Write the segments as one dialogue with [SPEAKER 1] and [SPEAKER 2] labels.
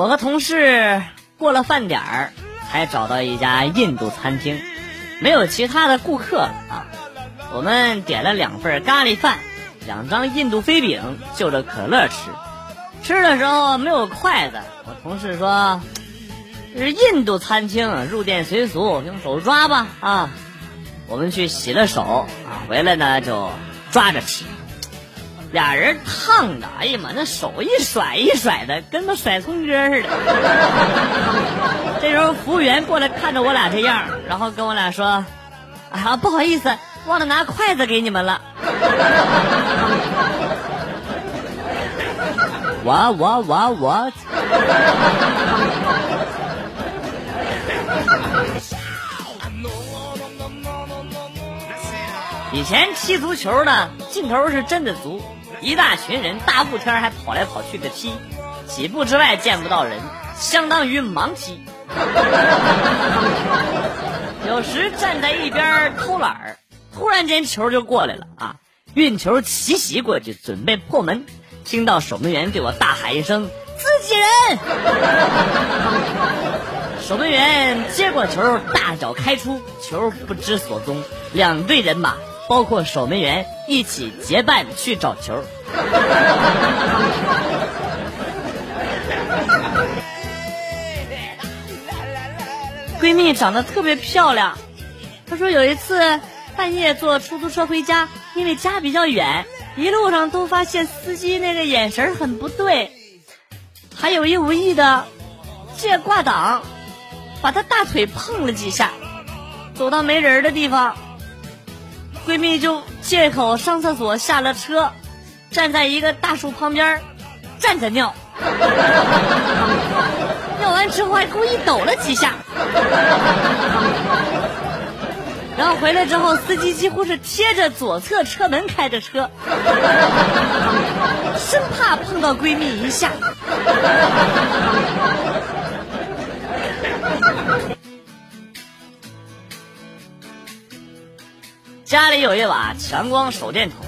[SPEAKER 1] 我和同事过了饭点儿，才找到一家印度餐厅，没有其他的顾客啊。我们点了两份咖喱饭，两张印度飞饼，就着可乐吃。吃的时候没有筷子，我同事说：“这是印度餐厅，入店随俗，用手抓吧。”啊，我们去洗了手啊，回来呢就抓着吃。俩人烫的，哎呀妈，那手一甩一甩的，跟个甩葱歌似的。这时候服务员过来看着我俩这样，然后跟我俩说：“啊，不好意思，忘了拿筷子给你们了。”我我我我。以前踢足球呢，劲头是真的足。一大群人，大雾天还跑来跑去的踢，几步之外见不到人，相当于盲踢。有时站在一边偷懒儿，突然间球就过来了啊！运球奇袭过去，准备破门，听到守门员对我大喊一声：“自己人！”守门员接过球，大脚开出，球不知所踪，两队人马。包括守门员一起结伴去找球。闺蜜长得特别漂亮，她说有一次半夜坐出租车回家，因为家比较远，一路上都发现司机那个眼神很不对，还有意无意的借挂挡把她大腿碰了几下，走到没人的地方。闺蜜就借口上厕所下了车，站在一个大树旁边站着尿，尿完之后还故意抖了几下，然后回来之后，司机几乎是贴着左侧车门开着车，生怕碰到闺蜜一下。家里有一把强光手电筒，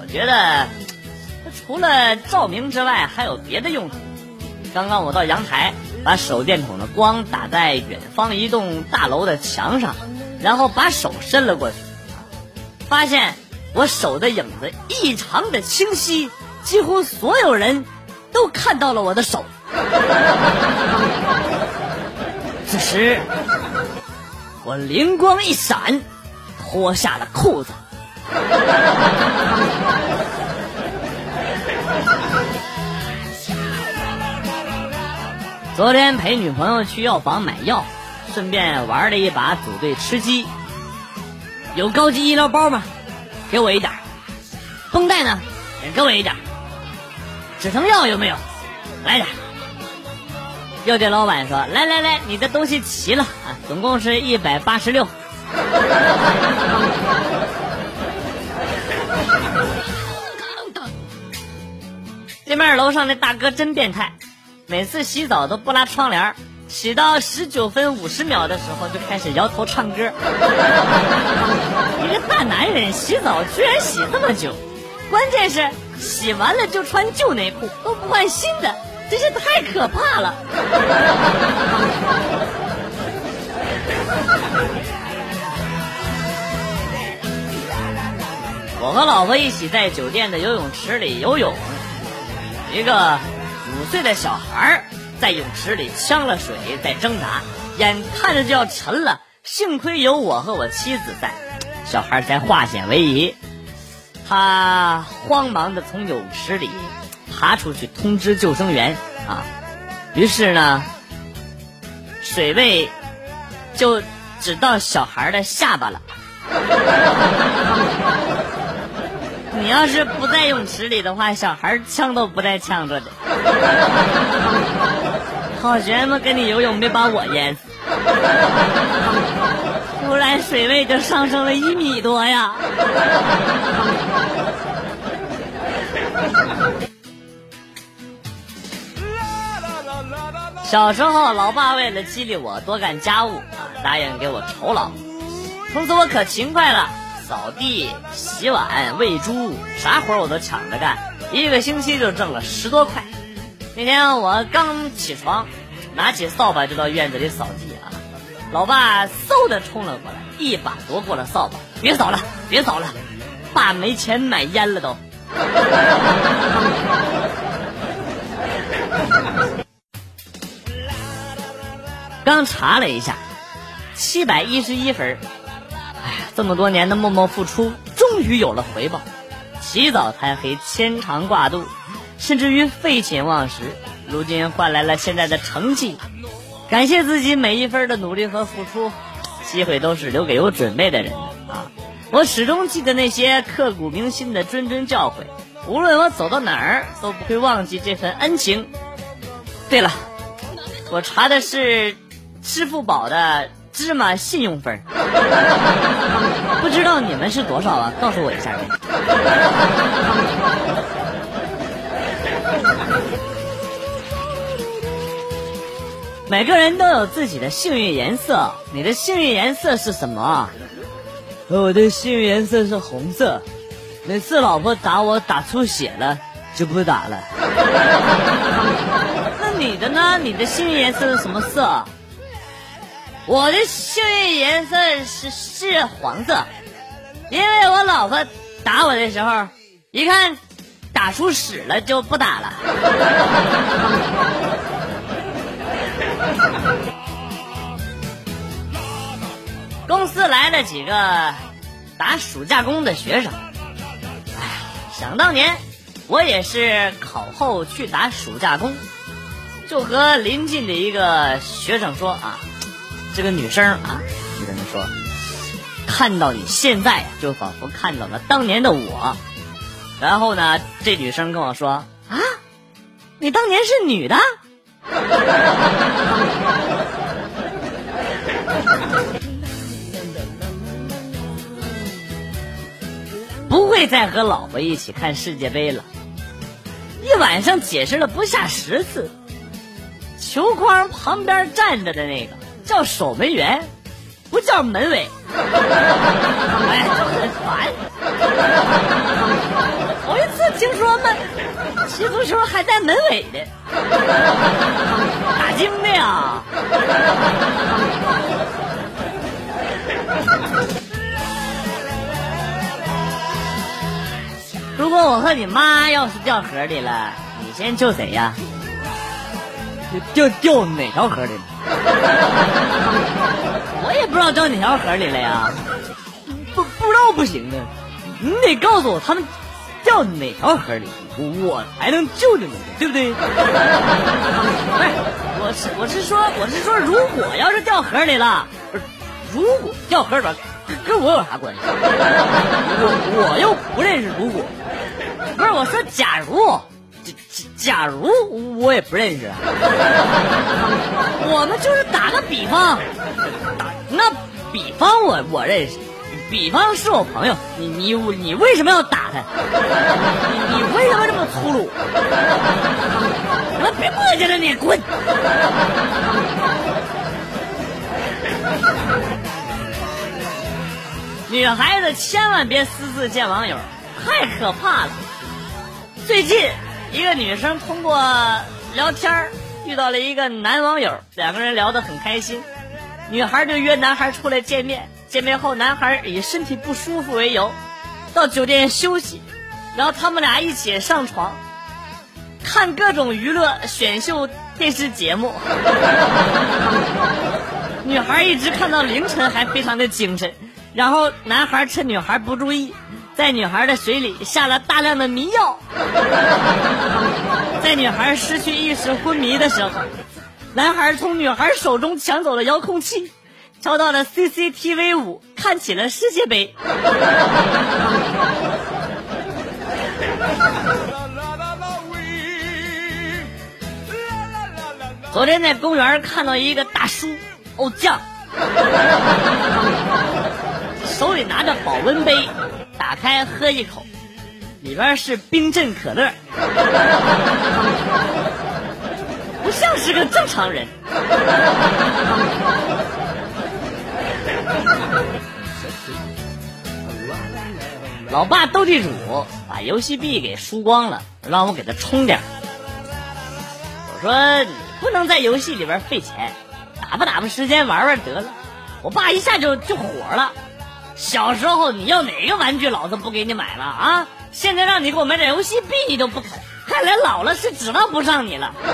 [SPEAKER 1] 我觉得它除了照明之外还有别的用途。刚刚我到阳台，把手电筒的光打在远方一栋大楼的墙上，然后把手伸了过去，发现我手的影子异常的清晰，几乎所有人都看到了我的手。此时，我灵光一闪。脱下了裤子。昨天陪女朋友去药房买药，顺便玩了一把组队吃鸡。有高级医疗包吗？给我一点。绷带呢？也给我一点。止疼药有没有？来点。药店老板说：“来来来，你的东西齐了啊，总共是一百八十六。” 对面楼上那大哥真变态，每次洗澡都不拉窗帘，洗到十九分五十秒的时候就开始摇头唱歌。一个大男人洗澡居然洗这么久，关键是洗完了就穿旧内裤，都不换新的，真是太可怕了。我和老婆一起在酒店的游泳池里游泳，一个五岁的小孩在泳池里呛了水，在挣扎，眼看着就要沉了。幸亏有我和我妻子在，小孩才化险为夷。他慌忙的从泳池里爬出去通知救生员啊，于是呢，水位就只到小孩的下巴了。你要是不在泳池里的话，小孩呛都不带呛着的。好学们跟你游泳没把我淹死，突然水位就上升了一米多呀！小时候，老爸为了激励我多干家务啊，答应给我酬劳，从此我可勤快了。扫地、洗碗、喂猪，啥活我都抢着干，一个星期就挣了十多块。那天我刚起床，拿起扫把就到院子里扫地啊，老爸嗖的冲了过来，一把夺过了扫把，别扫了，别扫了，爸没钱买烟了都。刚查了一下，七百一十一分。这么多年的默默付出，终于有了回报。起早贪黑，牵肠挂肚，甚至于废寝忘食，如今换来了现在的成绩。感谢自己每一分的努力和付出，机会都是留给有准备的人的啊！我始终记得那些刻骨铭心的谆谆教诲，无论我走到哪儿，都不会忘记这份恩情。对了，我查的是。支付宝的芝麻信用分 不知道你们是多少啊？告诉我一下呗。每个人都有自己的幸运颜色，你的幸运颜色是什么？我的幸运颜色是红色，每次老婆打我打出血了就不打了。那你的呢？你的幸运颜色是什么色？我的幸运颜色是是黄色，因为我老婆打我的时候，一看打出屎了就不打了。公司来了几个打暑假工的学生，哎呀，想当年我也是考后去打暑假工，就和邻近的一个学生说啊。这个女生啊，就跟他说：“看到你现在，就仿佛看到了当年的我。”然后呢，这女生跟我说：“啊，你当年是女的？” 不会再和老婆一起看世界杯了。一晚上解释了不下十次，球框旁边站着的那个。叫守门员，不叫门卫，哎，就很烦。头一次听说们踢足球还带门卫的，打精的呀。如果我和你妈要是掉河里了，你先救谁呀？掉掉哪条河里了？我也不知道掉哪条河里了呀，不不知道不行啊，你得告诉我他们掉哪条河里，我才能救你们，对不对？不是，我是我是说我是说，如果要是掉河里了，不是，如果掉河里了，跟我有啥关系？我我又不认识如果，不是我说假如。假假如我也不认识，我们就是打个比方，那比方我我认识，比方是我朋友，你你你为什么要打他？你你为什么这么粗鲁？我别磨叽了，你滚！女孩子千万别私自见网友，太可怕了。最近。一个女生通过聊天遇到了一个男网友，两个人聊得很开心，女孩就约男孩出来见面。见面后，男孩以身体不舒服为由，到酒店休息，然后他们俩一起上床，看各种娱乐选秀电视节目。女孩一直看到凌晨，还非常的精神。然后男孩趁女孩不注意。在女孩的水里下了大量的迷药，在女孩失去意识昏迷的时候，男孩从女孩手中抢走了遥控器，调到了 CCTV 五，看起了世界杯。昨天在公园看到一个大叔，哦酱，手里拿着保温杯。打开喝一口，里边是冰镇可乐，不像是个正常人。老爸斗地主把游戏币给输光了，让我给他充点我说你不能在游戏里边费钱，打发打发时间玩玩得了。我爸一下就就火了，小时候你要哪个玩具，老子不给你买了啊！现在让你给我买点游戏币，你都不肯，看来老了是指望不上你了。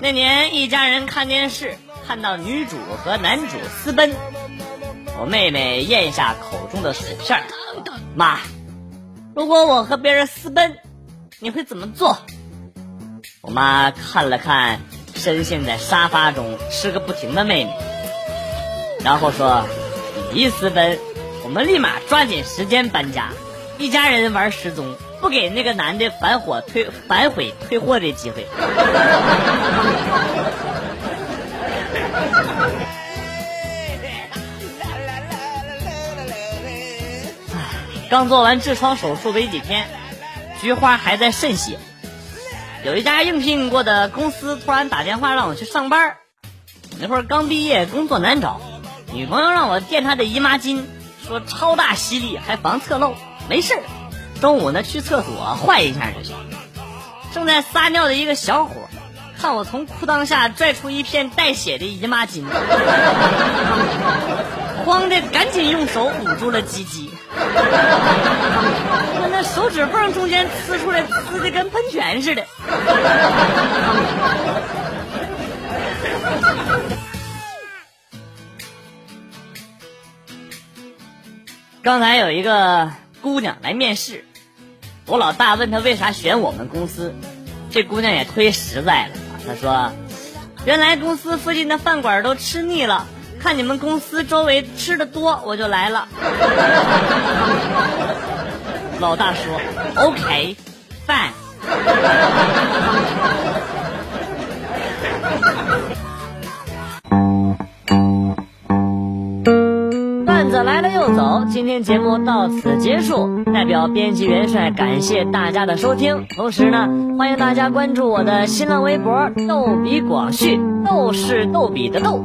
[SPEAKER 1] 那年一家人看电视，看到女主和男主私奔，我妹妹咽下口中的薯片，妈，如果我和别人私奔，你会怎么做？我妈看了看深陷在沙发中吃个不停的妹妹，然后说：“你一私奔，我们立马抓紧时间搬家，一家人玩失踪。”不给那个男的反火退反悔退货的机会。刚做完痔疮手术没几天，菊花还在渗血。有一家应聘过的公司突然打电话让我去上班。那会儿刚毕业，工作难找，女朋友让我垫她的姨妈巾，说超大吸力还防侧漏，没事儿。中午呢，去厕所换一下就行。正在撒尿的一个小伙，看我从裤裆下拽出一片带血的姨妈巾，慌的赶紧用手捂住了鸡鸡。那手指缝中间呲出来，呲的跟喷泉似的。刚才有一个姑娘来面试。我老大问她为啥选我们公司，这姑娘也忒实在了。她说：“原来公司附近的饭馆都吃腻了，看你们公司周围吃的多，我就来了。”老大说：“OK，饭。” 来了又走，今天节目到此结束。代表编辑元帅感谢大家的收听，同时呢，欢迎大家关注我的新浪微博“逗比广旭”，逗是逗比的逗，